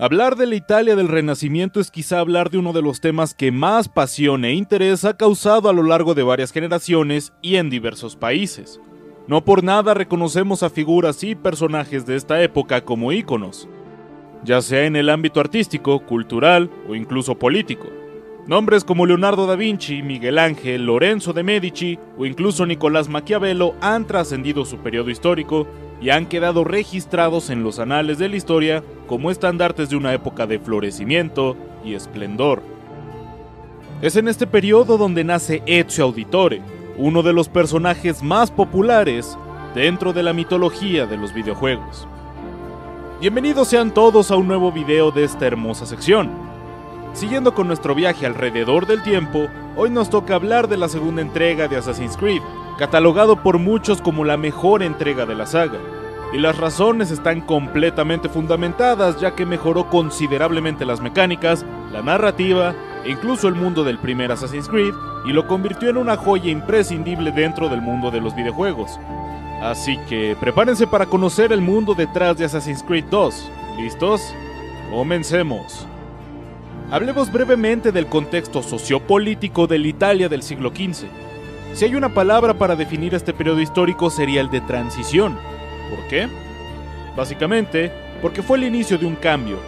Hablar de la Italia del Renacimiento es quizá hablar de uno de los temas que más pasión e interés ha causado a lo largo de varias generaciones y en diversos países. No por nada reconocemos a figuras y personajes de esta época como íconos, ya sea en el ámbito artístico, cultural o incluso político. Nombres como Leonardo da Vinci, Miguel Ángel, Lorenzo de Medici o incluso Nicolás Maquiavelo han trascendido su periodo histórico y han quedado registrados en los anales de la historia como estandartes de una época de florecimiento y esplendor. Es en este periodo donde nace Ezio Auditore, uno de los personajes más populares dentro de la mitología de los videojuegos. Bienvenidos sean todos a un nuevo video de esta hermosa sección. Siguiendo con nuestro viaje alrededor del tiempo, hoy nos toca hablar de la segunda entrega de Assassin's Creed, catalogado por muchos como la mejor entrega de la saga. Y las razones están completamente fundamentadas ya que mejoró considerablemente las mecánicas, la narrativa e incluso el mundo del primer Assassin's Creed y lo convirtió en una joya imprescindible dentro del mundo de los videojuegos. Así que prepárense para conocer el mundo detrás de Assassin's Creed 2. ¿Listos? Comencemos. Hablemos brevemente del contexto sociopolítico de la Italia del siglo XV. Si hay una palabra para definir este periodo histórico sería el de transición. ¿Por qué? Básicamente, porque fue el inicio de un cambio.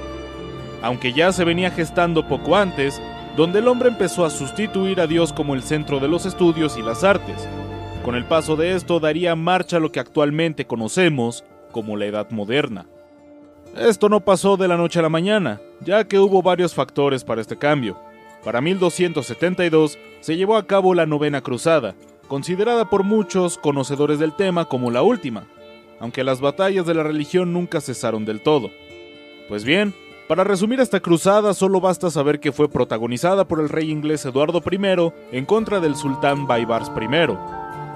Aunque ya se venía gestando poco antes, donde el hombre empezó a sustituir a Dios como el centro de los estudios y las artes. Con el paso de esto daría marcha a lo que actualmente conocemos como la Edad Moderna. Esto no pasó de la noche a la mañana, ya que hubo varios factores para este cambio. Para 1272 se llevó a cabo la Novena Cruzada, considerada por muchos conocedores del tema como la última, aunque las batallas de la religión nunca cesaron del todo. Pues bien, para resumir esta cruzada solo basta saber que fue protagonizada por el rey inglés Eduardo I en contra del sultán Baibars I,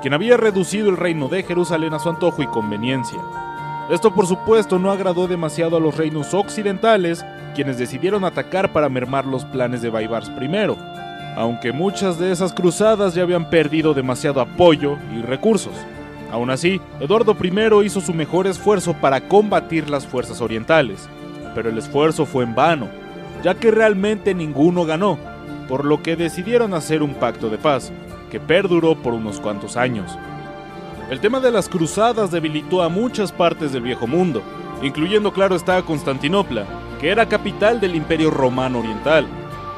quien había reducido el reino de Jerusalén a su antojo y conveniencia. Esto por supuesto no agradó demasiado a los reinos occidentales, quienes decidieron atacar para mermar los planes de Baibars I, aunque muchas de esas cruzadas ya habían perdido demasiado apoyo y recursos. Aún así, Eduardo I hizo su mejor esfuerzo para combatir las fuerzas orientales, pero el esfuerzo fue en vano, ya que realmente ninguno ganó, por lo que decidieron hacer un pacto de paz, que perduró por unos cuantos años. El tema de las cruzadas debilitó a muchas partes del viejo mundo, incluyendo claro está Constantinopla, que era capital del Imperio Romano Oriental.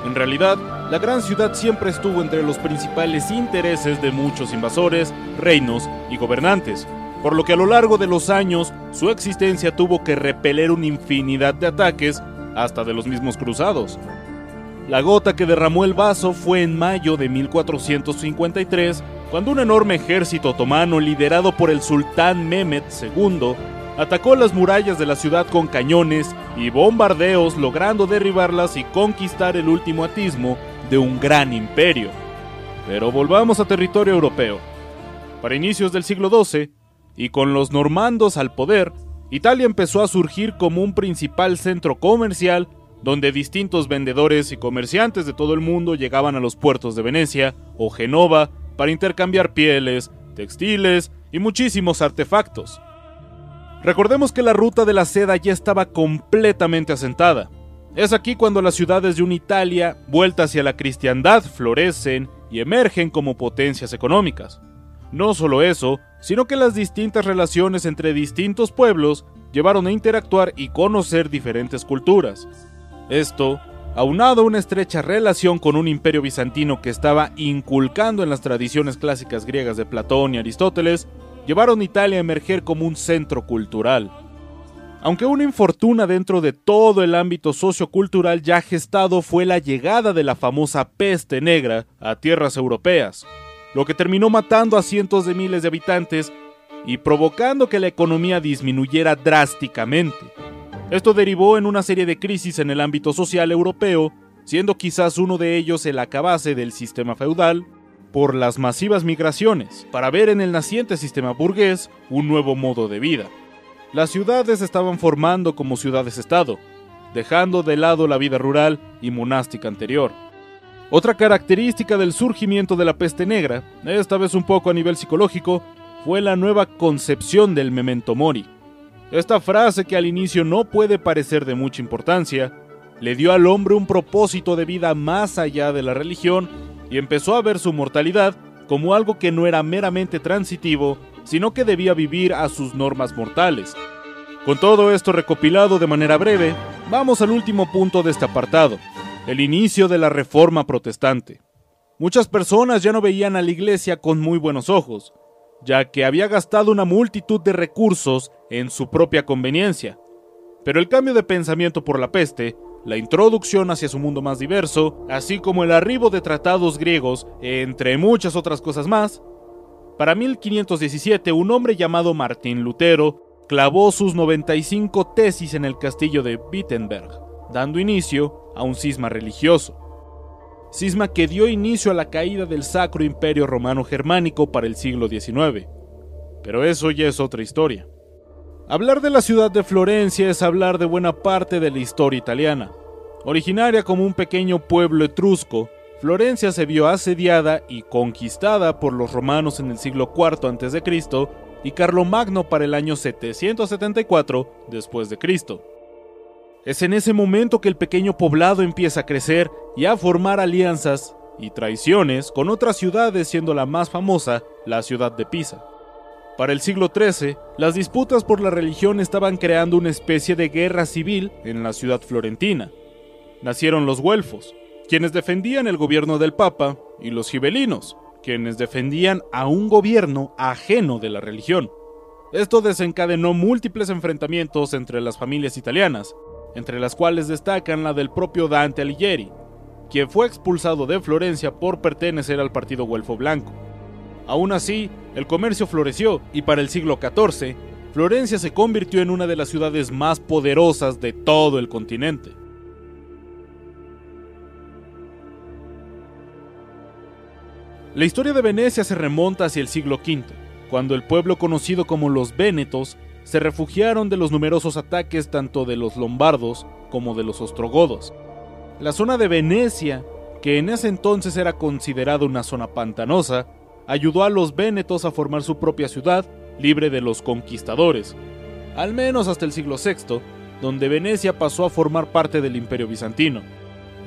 En realidad, la gran ciudad siempre estuvo entre los principales intereses de muchos invasores, reinos y gobernantes, por lo que a lo largo de los años su existencia tuvo que repeler una infinidad de ataques, hasta de los mismos cruzados. La gota que derramó el vaso fue en mayo de 1453, cuando un enorme ejército otomano liderado por el sultán Mehmed II atacó las murallas de la ciudad con cañones y bombardeos, logrando derribarlas y conquistar el último atismo de un gran imperio. Pero volvamos a territorio europeo. Para inicios del siglo XII, y con los normandos al poder, Italia empezó a surgir como un principal centro comercial donde distintos vendedores y comerciantes de todo el mundo llegaban a los puertos de Venecia o Genova para intercambiar pieles, textiles y muchísimos artefactos. Recordemos que la ruta de la seda ya estaba completamente asentada, es aquí cuando las ciudades de una Italia vuelta hacia la cristiandad florecen y emergen como potencias económicas. No solo eso, sino que las distintas relaciones entre distintos pueblos llevaron a interactuar y conocer diferentes culturas. Esto, aunado a una estrecha relación con un imperio bizantino que estaba inculcando en las tradiciones clásicas griegas de Platón y Aristóteles, llevaron a Italia a emerger como un centro cultural. Aunque una infortuna dentro de todo el ámbito sociocultural ya gestado fue la llegada de la famosa peste negra a tierras europeas, lo que terminó matando a cientos de miles de habitantes y provocando que la economía disminuyera drásticamente. Esto derivó en una serie de crisis en el ámbito social europeo, siendo quizás uno de ellos el acabase del sistema feudal, por las masivas migraciones, para ver en el naciente sistema burgués un nuevo modo de vida. Las ciudades estaban formando como ciudades-estado, dejando de lado la vida rural y monástica anterior. Otra característica del surgimiento de la peste negra, esta vez un poco a nivel psicológico, fue la nueva concepción del memento mori. Esta frase que al inicio no puede parecer de mucha importancia, le dio al hombre un propósito de vida más allá de la religión y empezó a ver su mortalidad como algo que no era meramente transitivo, sino que debía vivir a sus normas mortales. Con todo esto recopilado de manera breve, vamos al último punto de este apartado, el inicio de la Reforma Protestante. Muchas personas ya no veían a la Iglesia con muy buenos ojos, ya que había gastado una multitud de recursos en su propia conveniencia. Pero el cambio de pensamiento por la peste la introducción hacia su mundo más diverso, así como el arribo de tratados griegos, entre muchas otras cosas más. Para 1517, un hombre llamado Martín Lutero clavó sus 95 tesis en el castillo de Wittenberg, dando inicio a un cisma religioso. Cisma que dio inicio a la caída del Sacro Imperio Romano Germánico para el siglo XIX. Pero eso ya es otra historia. Hablar de la ciudad de Florencia es hablar de buena parte de la historia italiana. Originaria como un pequeño pueblo etrusco, Florencia se vio asediada y conquistada por los romanos en el siglo IV a.C. y Carlomagno para el año 774 después de Cristo. Es en ese momento que el pequeño poblado empieza a crecer y a formar alianzas y traiciones con otras ciudades, siendo la más famosa la ciudad de Pisa. Para el siglo XIII, las disputas por la religión estaban creando una especie de guerra civil en la ciudad florentina. Nacieron los güelfos, quienes defendían el gobierno del Papa, y los gibelinos, quienes defendían a un gobierno ajeno de la religión. Esto desencadenó múltiples enfrentamientos entre las familias italianas, entre las cuales destacan la del propio Dante Alighieri, quien fue expulsado de Florencia por pertenecer al partido güelfo blanco. Aún así, el comercio floreció y para el siglo XIV, Florencia se convirtió en una de las ciudades más poderosas de todo el continente. La historia de Venecia se remonta hacia el siglo V, cuando el pueblo conocido como los Vénetos se refugiaron de los numerosos ataques tanto de los lombardos como de los ostrogodos. La zona de Venecia, que en ese entonces era considerada una zona pantanosa, ayudó a los vénetos a formar su propia ciudad libre de los conquistadores, al menos hasta el siglo VI, donde Venecia pasó a formar parte del imperio bizantino.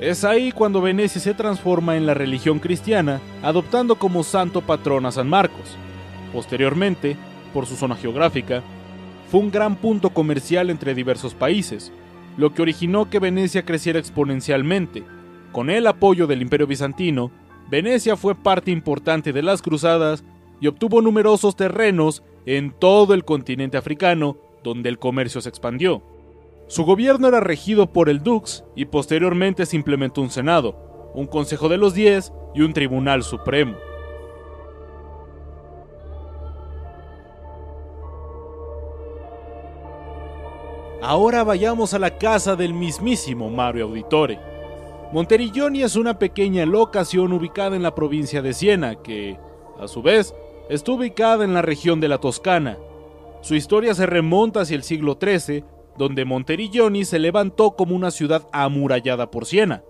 Es ahí cuando Venecia se transforma en la religión cristiana, adoptando como santo patrón a San Marcos. Posteriormente, por su zona geográfica, fue un gran punto comercial entre diversos países, lo que originó que Venecia creciera exponencialmente. Con el apoyo del imperio bizantino, Venecia fue parte importante de las cruzadas y obtuvo numerosos terrenos en todo el continente africano, donde el comercio se expandió. Su gobierno era regido por el Dux y posteriormente se implementó un Senado, un Consejo de los Diez y un Tribunal Supremo. Ahora vayamos a la casa del mismísimo Mario Auditore. Monterilloni es una pequeña locación ubicada en la provincia de Siena, que, a su vez, está ubicada en la región de la Toscana. Su historia se remonta hacia el siglo XIII, donde Monterilloni se levantó como una ciudad amurallada por Siena,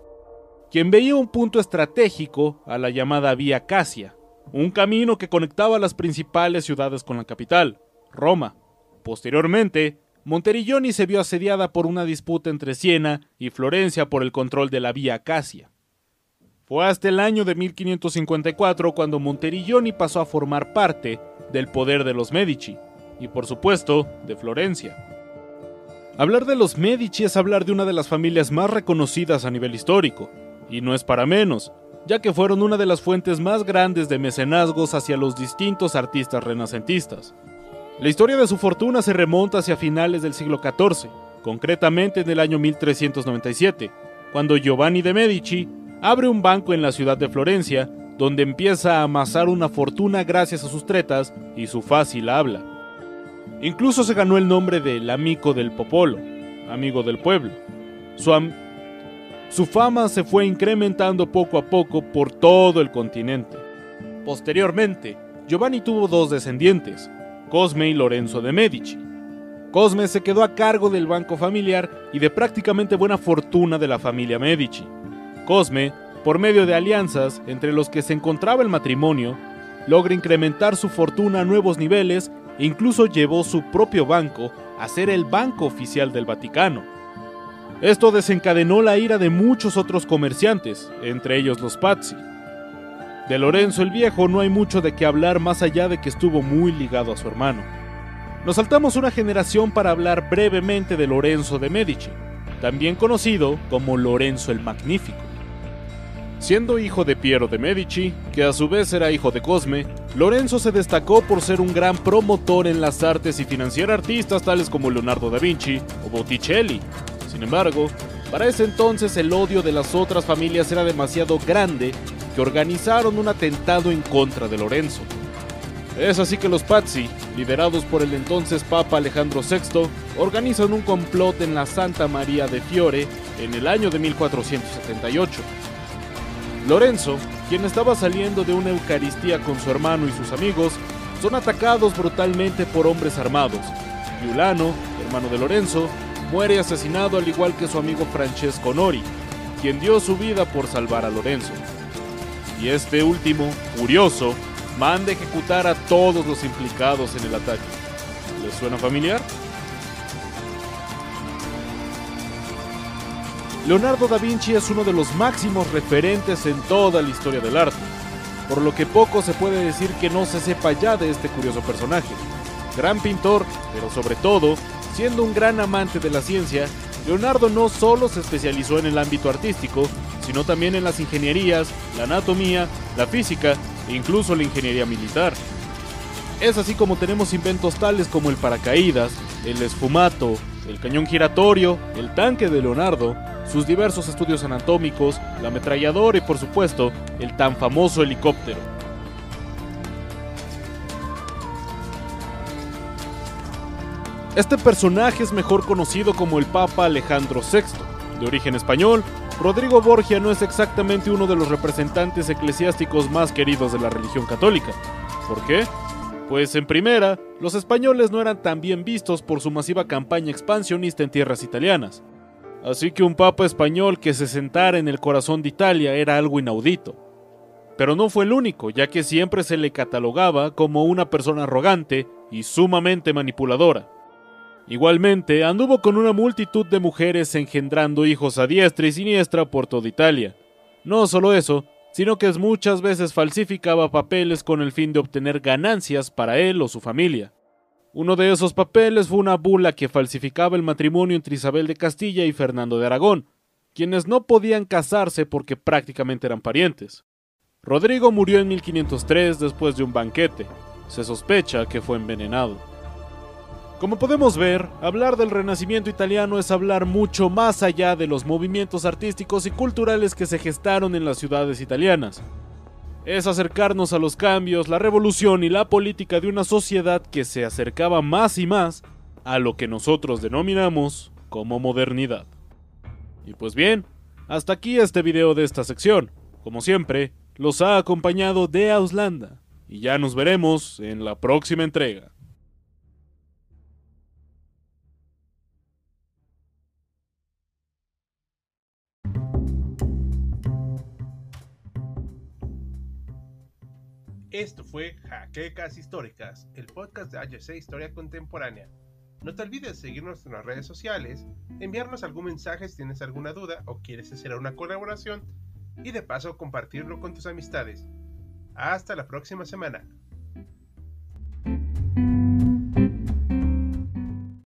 quien veía un punto estratégico a la llamada Vía Casia, un camino que conectaba las principales ciudades con la capital, Roma. Posteriormente, Monterilloni se vio asediada por una disputa entre Siena y Florencia por el control de la vía Casia. Fue hasta el año de 1554 cuando Monterilloni pasó a formar parte del poder de los Medici, y por supuesto, de Florencia. Hablar de los Medici es hablar de una de las familias más reconocidas a nivel histórico, y no es para menos, ya que fueron una de las fuentes más grandes de mecenazgos hacia los distintos artistas renacentistas. La historia de su fortuna se remonta hacia finales del siglo XIV, concretamente en el año 1397, cuando Giovanni de Medici abre un banco en la ciudad de Florencia, donde empieza a amasar una fortuna gracias a sus tretas y su fácil habla. Incluso se ganó el nombre del amigo del popolo, amigo del pueblo. Su fama se fue incrementando poco a poco por todo el continente. Posteriormente, Giovanni tuvo dos descendientes, Cosme y Lorenzo de Medici. Cosme se quedó a cargo del banco familiar y de prácticamente buena fortuna de la familia Medici. Cosme, por medio de alianzas entre los que se encontraba el matrimonio, logra incrementar su fortuna a nuevos niveles e incluso llevó su propio banco a ser el banco oficial del Vaticano. Esto desencadenó la ira de muchos otros comerciantes, entre ellos los Pazzi. De Lorenzo el Viejo no hay mucho de qué hablar más allá de que estuvo muy ligado a su hermano. Nos saltamos una generación para hablar brevemente de Lorenzo de Medici, también conocido como Lorenzo el Magnífico. Siendo hijo de Piero de Medici, que a su vez era hijo de Cosme, Lorenzo se destacó por ser un gran promotor en las artes y financiar artistas tales como Leonardo da Vinci o Botticelli. Sin embargo, para ese entonces el odio de las otras familias era demasiado grande que organizaron un atentado en contra de Lorenzo. Es así que los Pazzi, liderados por el entonces Papa Alejandro VI, organizan un complot en la Santa María de Fiore en el año de 1478. Lorenzo, quien estaba saliendo de una Eucaristía con su hermano y sus amigos, son atacados brutalmente por hombres armados. Giulano, hermano de Lorenzo, muere asesinado al igual que su amigo Francesco Nori, quien dio su vida por salvar a Lorenzo y este último, furioso, manda ejecutar a todos los implicados en el ataque. ¿Les suena familiar? Leonardo da Vinci es uno de los máximos referentes en toda la historia del arte, por lo que poco se puede decir que no se sepa ya de este curioso personaje. Gran pintor, pero sobre todo, siendo un gran amante de la ciencia, Leonardo no solo se especializó en el ámbito artístico, sino también en las ingenierías, la anatomía, la física e incluso la ingeniería militar. Es así como tenemos inventos tales como el paracaídas, el esfumato, el cañón giratorio, el tanque de Leonardo, sus diversos estudios anatómicos, la ametralladora y por supuesto el tan famoso helicóptero. Este personaje es mejor conocido como el Papa Alejandro VI, de origen español, Rodrigo Borgia no es exactamente uno de los representantes eclesiásticos más queridos de la religión católica. ¿Por qué? Pues en primera, los españoles no eran tan bien vistos por su masiva campaña expansionista en tierras italianas. Así que un papa español que se sentara en el corazón de Italia era algo inaudito. Pero no fue el único, ya que siempre se le catalogaba como una persona arrogante y sumamente manipuladora. Igualmente, anduvo con una multitud de mujeres engendrando hijos a diestra y siniestra por toda Italia. No solo eso, sino que muchas veces falsificaba papeles con el fin de obtener ganancias para él o su familia. Uno de esos papeles fue una bula que falsificaba el matrimonio entre Isabel de Castilla y Fernando de Aragón, quienes no podían casarse porque prácticamente eran parientes. Rodrigo murió en 1503 después de un banquete. Se sospecha que fue envenenado. Como podemos ver, hablar del Renacimiento italiano es hablar mucho más allá de los movimientos artísticos y culturales que se gestaron en las ciudades italianas. Es acercarnos a los cambios, la revolución y la política de una sociedad que se acercaba más y más a lo que nosotros denominamos como modernidad. Y pues bien, hasta aquí este video de esta sección. Como siempre, los ha acompañado de Auslanda. Y ya nos veremos en la próxima entrega. Esto fue Jaquecas Históricas, el podcast de HC Historia Contemporánea. No te olvides seguirnos en las redes sociales, enviarnos algún mensaje si tienes alguna duda o quieres hacer una colaboración y de paso compartirlo con tus amistades. Hasta la próxima semana.